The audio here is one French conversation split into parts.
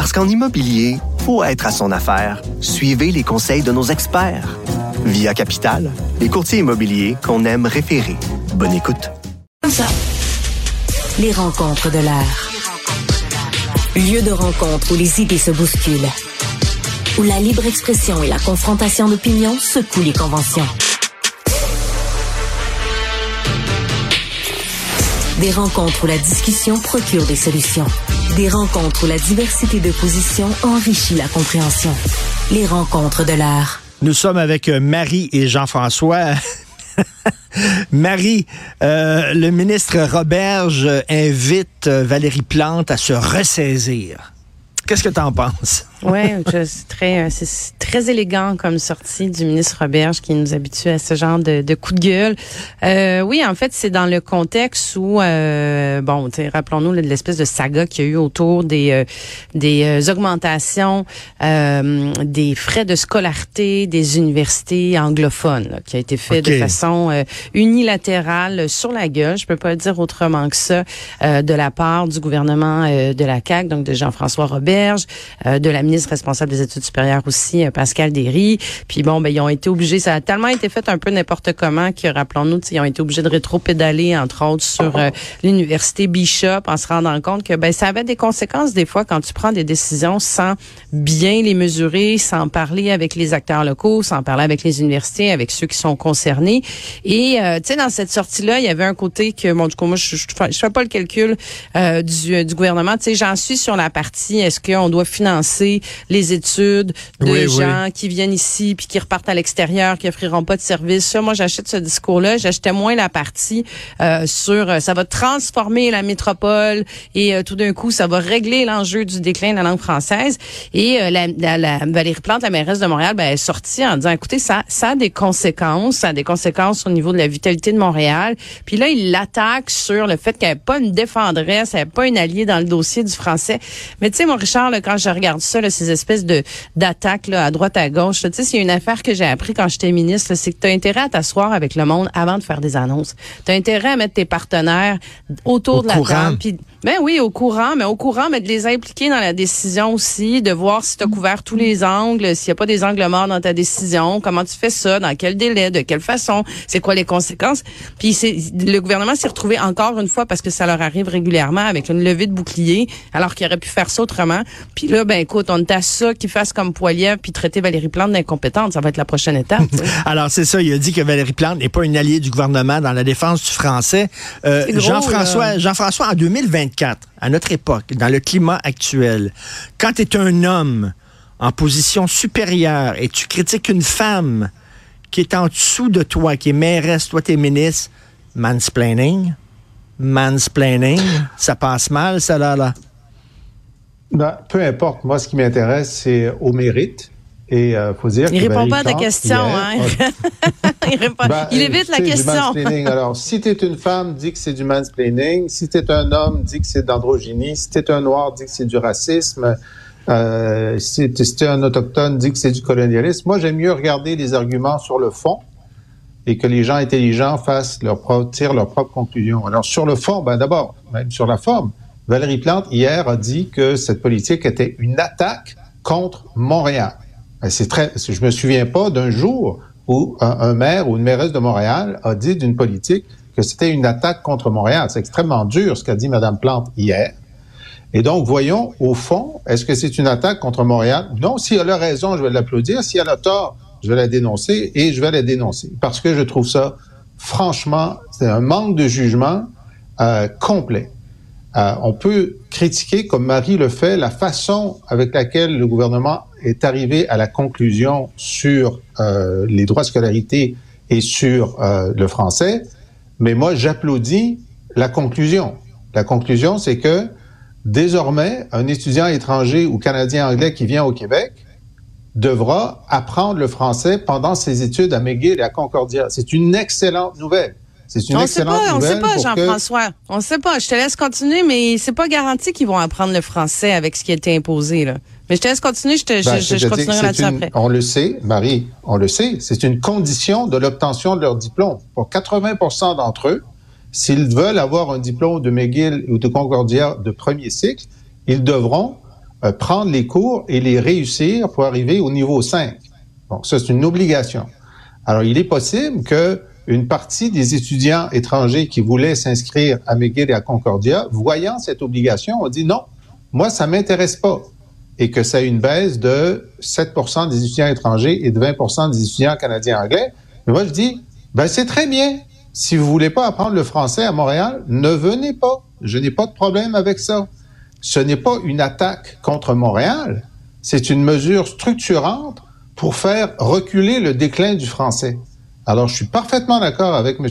Parce qu'en immobilier, faut être à son affaire. Suivez les conseils de nos experts. Via Capital, les courtiers immobiliers qu'on aime référer. Bonne écoute. Les rencontres de l'air. Lieu de rencontre où les idées se bousculent. Où la libre expression et la confrontation d'opinions secouent les conventions. Des rencontres où la discussion procure des solutions. Des rencontres où la diversité de positions enrichit la compréhension. Les rencontres de l'art. Nous sommes avec euh, Marie et Jean-François. Marie, euh, le ministre Roberge invite euh, Valérie Plante à se ressaisir. Qu'est-ce que tu en penses? Oui, c'est très, euh, c'est très élégant comme sortie du ministre Roberge qui nous habitue à ce genre de, de coup de gueule. Euh, oui, en fait, c'est dans le contexte où, euh, bon, rappelons-nous l'espèce de saga qu'il y a eu autour des euh, des augmentations des frais de scolarité des universités anglophones, qui a été fait de façon unilatérale sur la gueule, je peux pas dire autrement que ça, de la part du gouvernement de la CAQ, donc de Jean-François Roberge, de la ministre responsable des études supérieures aussi, euh, Pascal Derry. Puis bon, ben ils ont été obligés, ça a tellement été fait un peu n'importe comment que, rappelons-nous, ils ont été obligés de rétro-pédaler, entre autres, sur euh, l'université Bishop, en se rendant compte que ben ça avait des conséquences des fois quand tu prends des décisions sans bien les mesurer, sans parler avec les acteurs locaux, sans parler avec les universités, avec ceux qui sont concernés. Et euh, tu sais, dans cette sortie-là, il y avait un côté que, bon, du coup, moi, je, je, fais pas le calcul du, du gouvernement. Tu sais, j'en suis sur la partie, est-ce qu'on doit financer les études de gens qui viennent ici puis qui repartent à l'extérieur, qui offriront pas de services. Ça, moi, j'achète ce discours-là. J'achetais moins la partie euh, sur euh, ça va transformer la métropole et euh, tout d'un coup, ça va régler l'enjeu du déclin de la langue française. Et la, la, Valérie Plante, la mairesse de Montréal, ben, est sortie en disant, écoutez, ça, ça a des conséquences, ça a des conséquences au niveau de la vitalité de Montréal. Puis là, il l'attaque sur le fait qu'elle n'est pas une défendresse, elle n'est pas une alliée dans le dossier du français. Mais tu sais, mon Richard, quand je regarde ça, ces espèces de d'attaques là, à droite, à gauche. Tu sais, c'est une affaire que j'ai appris quand j'étais ministre, c'est que tu as intérêt à t'asseoir avec le monde avant de faire des annonces. Tu as intérêt à mettre tes partenaires autour de la table. Puis, ben oui, au courant, mais au courant, mais de les impliquer dans la décision aussi, de voir si tu as couvert tous les angles, s'il n'y a pas des angles morts dans ta décision, comment tu fais ça, dans quel délai, de quelle façon, c'est quoi les conséquences. Puis c'est le gouvernement s'est retrouvé encore une fois parce que ça leur arrive régulièrement avec une levée de bouclier, alors qu'il aurait pu faire ça autrement. Puis là, ben écoute, on à ça qu'il fasse comme Poilier puis traiter Valérie Plante d'incompétente. Ça va être la prochaine étape. Alors, c'est ça. Il a dit que Valérie Plante n'est pas une alliée du gouvernement dans la défense du français. Euh, Jean-François, Jean-François, en 2024, à notre époque, dans le climat actuel, quand tu es un homme en position supérieure et tu critiques une femme qui est en dessous de toi, qui est mairesse, toi, t'es ministre, mansplaining, mansplaining, ça passe mal, ça là, là. Ben, peu importe. Moi, ce qui m'intéresse, c'est au mérite. Et euh, faut dire il répond pas à ta question, hein? il, répond, ben, il évite la question. Alors, si tu es une femme, dis que c'est du mansplaining. Si tu es un homme, dis que c'est d'androgynie. Si tu es un noir, dis que c'est du racisme. Euh, si tu es un autochtone, dis que c'est du colonialisme. Moi, j'aime mieux regarder les arguments sur le fond et que les gens intelligents fassent leur propre, tirent leurs propres conclusions. Alors, sur le fond, ben d'abord, même sur la forme, Valérie Plante, hier, a dit que cette politique était une attaque contre Montréal. Ben, c'est très, je me souviens pas d'un jour où un, maire ou une mairesse de Montréal a dit d'une politique que c'était une attaque contre Montréal. C'est extrêmement dur ce qu'a dit Mme Plante hier. Et donc, voyons, au fond, est-ce que c'est une attaque contre Montréal? Non, si elle a raison, je vais l'applaudir. Si elle a tort, je vais la dénoncer et je vais la dénoncer. Parce que je trouve ça, franchement, c'est un manque de jugement euh, complet. Euh, on peut critiquer, comme Marie le fait, la façon avec laquelle le gouvernement est arrivé à la conclusion sur euh, les droits de scolarité et sur euh, le français, mais moi j'applaudis la conclusion. La conclusion, c'est que Désormais, un étudiant étranger ou canadien anglais qui vient au Québec devra apprendre le français pendant ses études à McGill et à Concordia. C'est une excellente nouvelle. C'est une on excellente sait pas, nouvelle. On sait pas, Jean-François. On On sait pas. Je te laisse continuer, mais c'est pas garanti qu'ils vont apprendre le français avec ce qui a été imposé. Là. Mais je te laisse continuer. Je, te, ben, je, je continuerai là-dessus après. On le sait, Marie, on le sait. C'est une condition de l'obtention de leur diplôme. Pour 80% d'entre eux, s'ils veulent avoir un diplôme de McGill ou de Concordia de premier cycle, ils devront euh, prendre les cours et les réussir pour arriver au niveau 5. Donc, ça, c'est une obligation. Alors, il est possible que une partie des étudiants étrangers qui voulaient s'inscrire à McGill et à Concordia, voyant cette obligation, ont dit non, moi, ça m'intéresse pas. Et que ça a une baisse de 7% des étudiants étrangers et de 20% des étudiants canadiens anglais. Moi, je dis, ben, c'est très bien. Si vous voulez pas apprendre le français à Montréal, ne venez pas. Je n'ai pas de problème avec ça. Ce n'est pas une attaque contre Montréal. C'est une mesure structurante pour faire reculer le déclin du français. Alors, je suis parfaitement d'accord avec M.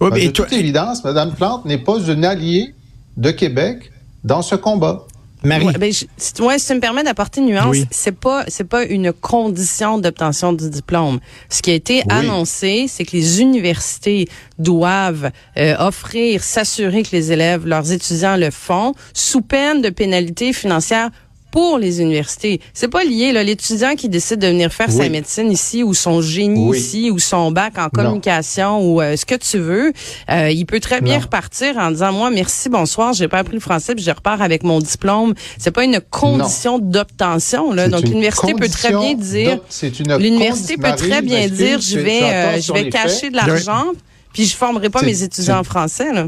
Oui, mais de toute évidence, Mme Plante n'est pas une alliée de Québec dans ce combat. Marie. Ouais, ben, si, tu me permets d'apporter une nuance, c'est pas c'est pas une condition d'obtention du diplôme. Ce qui a été annoncé, c'est que les universités doivent euh, offrir, s'assurer que les élèves, leurs étudiants le font, sous peine de pénalités financières pour les universités. C'est pas lié là. L'étudiant qui décide de venir faire sa médecine ici ou son génie ici ou son bac en communication ou euh, ce que tu veux, euh, il peut très bien repartir en disant moi merci bonsoir, j'ai pas appris le français puis je repars avec mon diplôme. C'est pas une condition d'obtention là. Donc l'université peut très bien dire l'université peut très bien dire je vais euh, je vais cacher de l'argent puis je formerai pas mes étudiants en français là.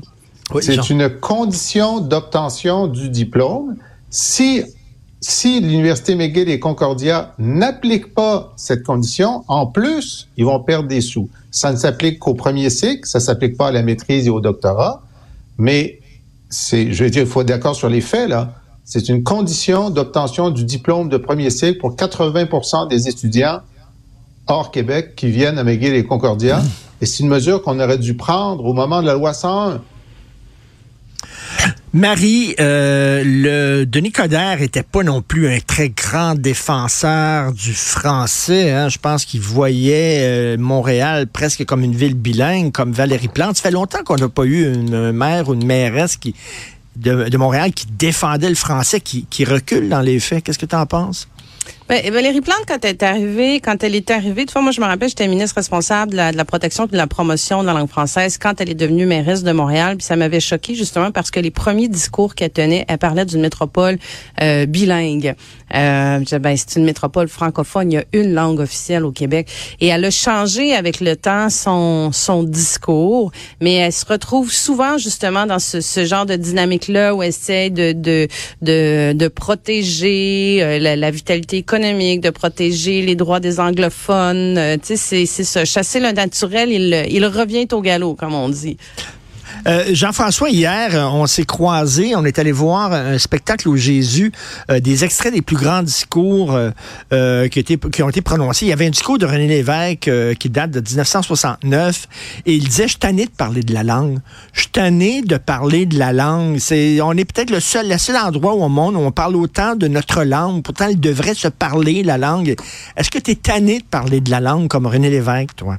c'est une condition d'obtention du diplôme si si l'Université McGill et Concordia n'appliquent pas cette condition, en plus, ils vont perdre des sous. Ça ne s'applique qu'au premier cycle, ça s'applique pas à la maîtrise et au doctorat, mais c'est, je veux dire, il faut être d'accord sur les faits, là. C'est une condition d'obtention du diplôme de premier cycle pour 80% des étudiants hors Québec qui viennent à McGill et Concordia. Et c'est une mesure qu'on aurait dû prendre au moment de la loi 101. Marie, euh, le Denis Coderre était pas non plus un très grand défenseur du français. Hein. Je pense qu'il voyait euh, Montréal presque comme une ville bilingue, comme Valérie Plante. Ça fait longtemps qu'on n'a pas eu une mère ou une mairesse de, Montréal qui défendait le français, qui, qui recule dans les faits. Qu'est-ce que tu en penses? Ben, Valérie Plante, quand elle est arrivée, quand elle est arrivée, de fois, moi, je me rappelle, j'étais ministre responsable de la, de la, protection et de la promotion de la langue française quand elle est devenue mairesse de Montréal. Puis ça m'avait choqué justement parce que les premiers discours qu'elle tenait, elle parlait d'une métropole euh, bilingue. Euh, ben, c'est une métropole francophone. Il y a une langue officielle au Québec. Et elle a changé avec le temps son, son discours, mais elle se retrouve souvent justement dans ce, ce genre de dynamique-là où elle essaie de, de, de, de protéger euh, la, la vitalité économique de protéger les droits des anglophones. Euh, tu sais, c'est ça. Chasser le naturel, il, il revient au galop, comme on dit. Euh, Jean-François, hier, euh, on s'est croisés, on est allé voir un spectacle où Jésus, euh, des extraits des plus grands discours qui, ont été prononcés. Il y avait un discours de René Lévesque qui date de 1969 et il disait, je de parler de la langue. Je suis de parler de la langue. C'est, on est peut-être le seul, le seul endroit au monde où on parle autant de notre langue. Pourtant, il devrait se parler, la langue. Est-ce que tu es tanné de parler de la langue comme René Lévesque, toi?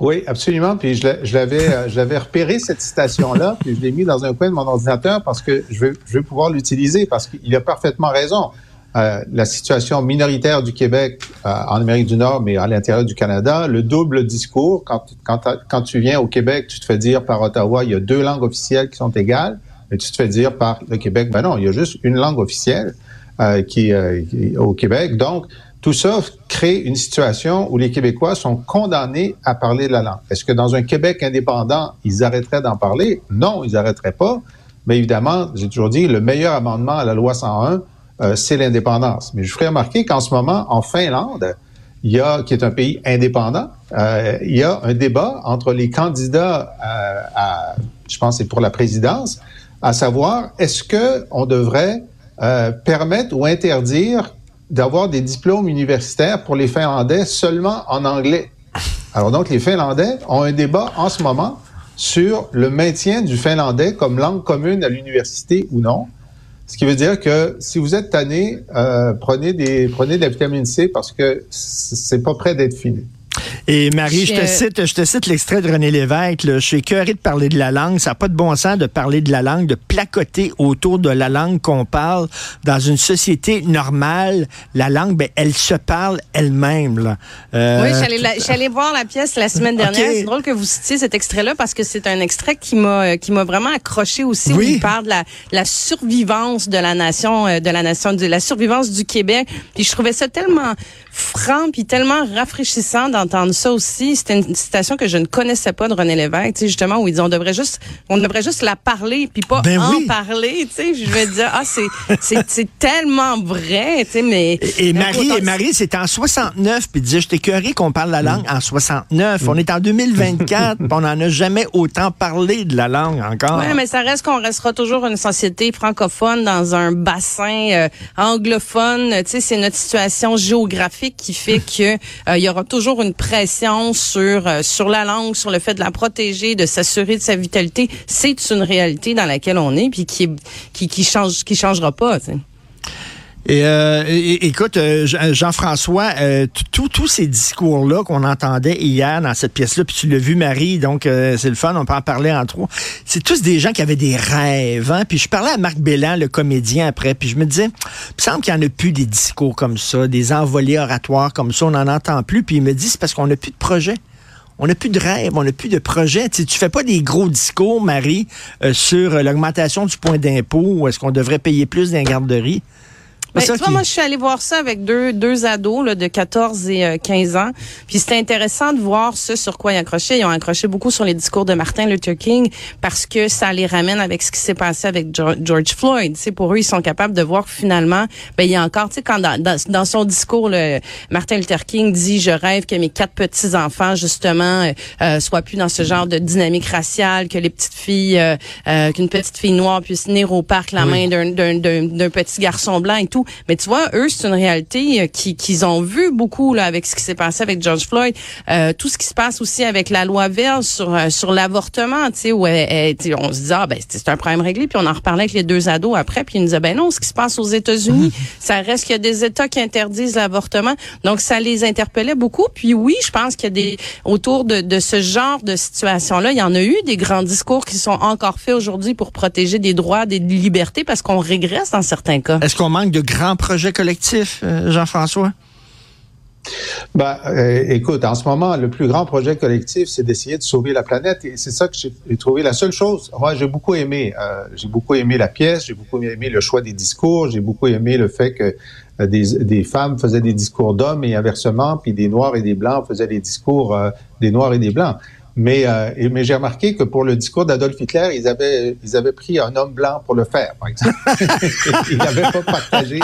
Oui, absolument. Puis je l'avais, euh, je l'avais repéré cette citation-là, puis je l'ai mis dans un coin de mon ordinateur parce que je veux, je veux pouvoir l'utiliser parce qu'il a parfaitement raison. Euh, la situation minoritaire du Québec euh, en Amérique du Nord, mais à l'intérieur du Canada, le double discours. Quand, quand, quand tu viens au Québec, tu te fais dire par Ottawa, il y a deux langues officielles qui sont égales, mais tu te fais dire par le Québec, ben non, il y a juste une langue officielle euh, qui, qui au Québec. Donc, tout ça crée une situation où les Québécois sont condamnés à parler la langue. Est-ce que dans un Québec indépendant, ils arrêteraient d'en parler? Non, ils n'arrêteraient pas. Mais évidemment, j'ai toujours dit, le meilleur amendement à la loi 101, euh, c'est l'indépendance. Mais je ferai remarquer qu'en ce moment, en Finlande, il y a, qui est un pays indépendant, euh, il y a un débat entre les candidats euh, à, je pense, c'est pour la présidence, à savoir est-ce que on devrait euh, permettre ou interdire d'avoir des diplômes universitaires pour les Finlandais seulement en anglais. Alors donc, les Finlandais ont un débat en ce moment sur le maintien du finlandais comme langue commune à l'université ou non. Ce qui veut dire que si vous êtes tanné, euh, prenez des prenez de la vitamine C parce que c'est pas prêt d'être fini. Et Marie, je, te cite, je te cite l'extrait de René Lévesque. Je suis écœuré de parler de la langue. Ça n'a pas de bon sens de parler de la langue, de placoter autour de la langue qu'on parle. Dans une société normale, la langue, ben, elle se parle elle-même. Euh, oui, j'allais voir la pièce la semaine dernière. C'est drôle que vous citiez cet extrait-là parce que c'est un extrait qui m'a qui m'a vraiment accroché aussi. Où il parle de la, la survivance de la nation, euh, de la nation, de la survivance du Québec. Puis je trouvais ça tellement franc puis tellement rafraîchissant d'entendre ça aussi. C'était une citation que je ne connaissais pas de René Lévesque, tu sais, justement, où il dit on devrait juste, on devrait juste la parler puis pas ben en parler, tu sais. Je vais dire, ah, c'est, c'est, c'est tellement vrai, tu sais, mais. Et, Marie, et Marie, c'était en 69 puis disait, je t'écœurais qu'on parle la langue en 69. On est en 2024 on n'en a jamais autant parlé de la langue encore. Oui, mais ça reste qu'on restera toujours une société francophone dans un bassin euh, anglophone. Tu sais, c'est notre situation géographique qui fait que euh, il y aura toujours une pression sur euh, sur la langue, sur le fait de la protéger, de s'assurer de sa vitalité. C'est une réalité dans laquelle on est, puis qui qui qui change qui changera pas. Et, euh, écoute, euh, Jean-François, euh, tous ces discours-là qu'on entendait hier dans cette pièce-là, puis tu l'as vu, Marie, donc c'est le fun, on peut en parler en trois. C'est tous des gens qui avaient des rêves. Hein? Puis je parlais à Marc Bellan, le comédien, après, puis je me disais, il semble qu'il n'y en a plus des discours comme ça, des envolées oratoires comme ça, on n'en entend plus. Puis il me dit, c'est parce qu'on n'a plus de projet. On n'a plus de rêve, on n'a plus de projet. Tu, fais pas des gros discours, Marie, sur l'augmentation du point d'impôt, ou est-ce qu'on devrait payer plus d'un garderie. Ben, tu vois, moi, je suis allée voir ça avec deux, deux ados là, de 14 et 15 euh, ans. Puis c'était intéressant de voir ce sur quoi ils accrochaient. Ils ont accroché beaucoup sur les discours de Martin Luther King parce que ça les ramène avec ce qui s'est passé avec George Floyd. C'est pour eux, ils sont capables de voir finalement, ben il y a encore, tu sais, quand dans, dans, son discours, le, Martin Luther King dit, je rêve que mes quatre petits enfants justement euh, euh, soient plus dans ce genre de dynamique raciale, que les petites filles, euh, qu'une petite fille noire puisse venir au parc la main d'un d'un petit garçon blanc et tout. Mais tu vois, eux, c'est une réalité euh, qu'ils ont vu beaucoup là avec ce qui s'est passé avec George Floyd, euh, tout ce qui se passe aussi avec la loi verte sur euh, sur l'avortement, tu sais, où on se dit ah ben c'est un problème réglé, puis on en reparlait avec les deux ados après, puis ils nous disaient ben non, ce qui se passe aux États-Unis, ça reste qu'il y a des États qui interdisent l'avortement, donc ça les interpellait beaucoup. Puis oui, je pense qu'il y a des autour de, de ce genre de situation là, il y en a eu des grands discours qui sont encore faits aujourd'hui pour protéger des droits, des libertés, parce qu'on régresse dans certains cas. Est-ce qu'on manque de grand projet collectif, euh, Jean-François? Ben, euh, écoute, en ce moment, le plus grand projet collectif, c'est d'essayer de sauver la planète. Et c'est ça que j'ai trouvé la seule chose. Moi, j'ai beaucoup aimé. Euh, j'ai beaucoup aimé la pièce. J'ai beaucoup aimé le choix des discours. J'ai beaucoup aimé le fait que des, des, femmes faisaient des discours d'hommes et inversement, puis des noirs et des blancs faisaient des discours des noirs et des blancs. Mais, euh, mais j'ai remarqué que pour le discours d'Adolf Hitler, ils avaient, ils avaient pris un homme blanc pour le faire, par exemple. ils n'avaient pas partagé.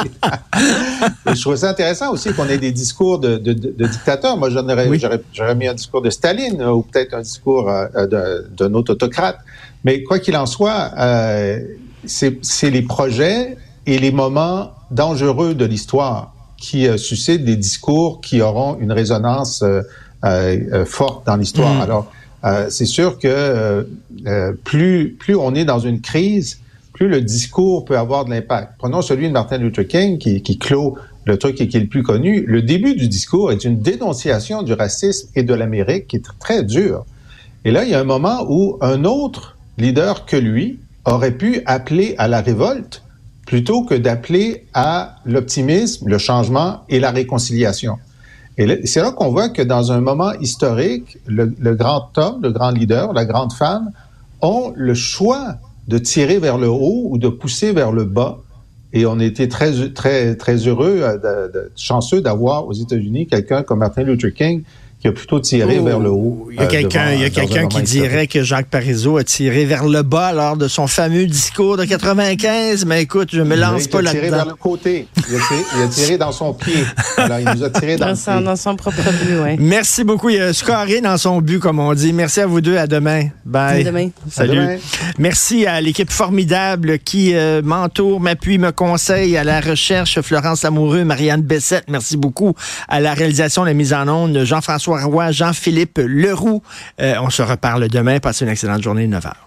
je trouve ça intéressant aussi qu'on ait des discours de, de, de dictateurs. Moi, j'aurais, j'aurais, mis un discours de Staline ou peut-être un discours euh, d'un autre autocrate. Mais quoi qu'il en soit, euh, c'est les projets et les moments dangereux de l'histoire qui euh, suscitent des discours qui auront une résonance euh, euh, forte dans l'histoire. Mm. Alors, euh, c'est sûr que euh, euh, plus, plus on est dans une crise, plus le discours peut avoir de l'impact. Prenons celui de Martin Luther King qui, qui clôt le truc qui est le plus connu. Le début du discours est une dénonciation du racisme et de l'Amérique qui est très dur. Et là, il y a un moment où un autre leader que lui aurait pu appeler à la révolte plutôt que d'appeler à l'optimisme, le changement et la réconciliation. Et c'est là qu'on voit que dans un moment historique, le, grand homme, le grand leader, la grande femme ont le choix de tirer vers le haut ou de pousser vers le bas. Et on était très, très, très heureux, euh, chanceux d'avoir aux États-Unis quelqu'un comme Martin Luther King qui a plutôt tiré vers le haut. Il y a quelqu'un, il y a quelqu'un qui dirait que Jacques Parizeau a tiré vers le bas lors de son fameux discours de 95. Mais écoute, je me lance pas là-dedans. Il a tiré vers le côté. Il a tiré, dans son pied. Alors, il nous a tiré dans, son, dans son propre but, oui. Merci beaucoup. Il a scoré dans son but, comme on dit. Merci à vous deux. À demain. Bye. À demain. Salut. Merci à l'équipe formidable qui euh, m'entoure, m'appuie, me conseille à la recherche. Florence Amoureux, Marianne Bessette. Merci beaucoup à la réalisation, la mise en onde. Jean-François Jean-Philippe Leroux. on se reparle demain. Passez une excellente journée, 9 h.